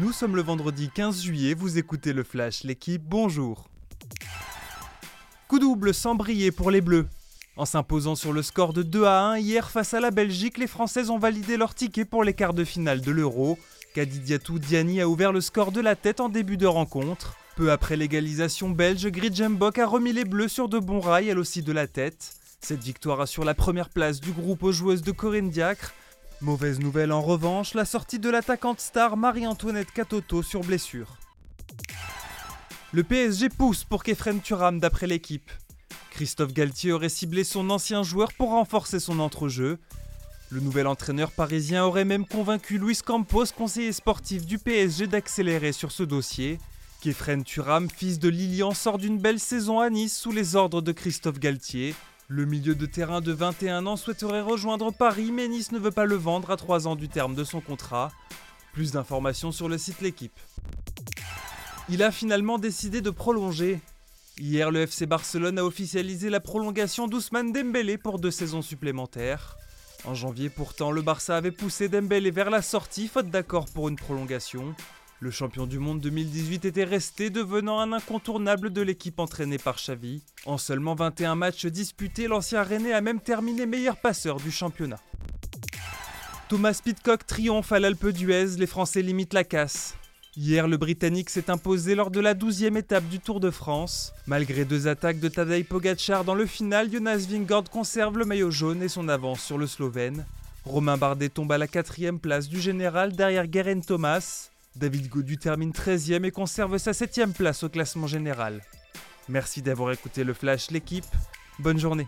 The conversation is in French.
Nous sommes le vendredi 15 juillet, vous écoutez le Flash, l'équipe, bonjour. Coup double sans briller pour les Bleus. En s'imposant sur le score de 2 à 1 hier face à la Belgique, les Françaises ont validé leur ticket pour les quarts de finale de l'Euro. Kadidiatou Diani a ouvert le score de la tête en début de rencontre. Peu après l'égalisation belge, Gridjembok a remis les Bleus sur de bons rails, elle aussi de la tête. Cette victoire assure la première place du groupe aux joueuses de Corinne Diacre. Mauvaise nouvelle en revanche, la sortie de l'attaquante star Marie-Antoinette Katoto sur blessure. Le PSG pousse pour Kefren Turam d'après l'équipe. Christophe Galtier aurait ciblé son ancien joueur pour renforcer son entrejeu. Le nouvel entraîneur parisien aurait même convaincu Luis Campos, conseiller sportif du PSG, d'accélérer sur ce dossier. Kefren Turam, fils de Lilian, sort d'une belle saison à Nice sous les ordres de Christophe Galtier. Le milieu de terrain de 21 ans souhaiterait rejoindre Paris, mais Nice ne veut pas le vendre à 3 ans du terme de son contrat. Plus d'informations sur le site L'équipe. Il a finalement décidé de prolonger. Hier, le FC Barcelone a officialisé la prolongation d'Ousmane Dembélé pour deux saisons supplémentaires. En janvier pourtant, le Barça avait poussé Dembélé vers la sortie faute d'accord pour une prolongation. Le champion du monde 2018 était resté, devenant un incontournable de l'équipe entraînée par Xavi. En seulement 21 matchs disputés, l'ancien Rennais a même terminé meilleur passeur du championnat. Thomas Pitcock triomphe à l'Alpe d'Huez, les Français limitent la casse. Hier, le Britannique s'est imposé lors de la 12e étape du Tour de France. Malgré deux attaques de Tadej Pogacar dans le final, Jonas Vingegaard conserve le maillot jaune et son avance sur le Slovène. Romain Bardet tombe à la quatrième place du général derrière Guerin Thomas. David Godu termine 13e et conserve sa 7 place au classement général. Merci d'avoir écouté le Flash, l'équipe. Bonne journée.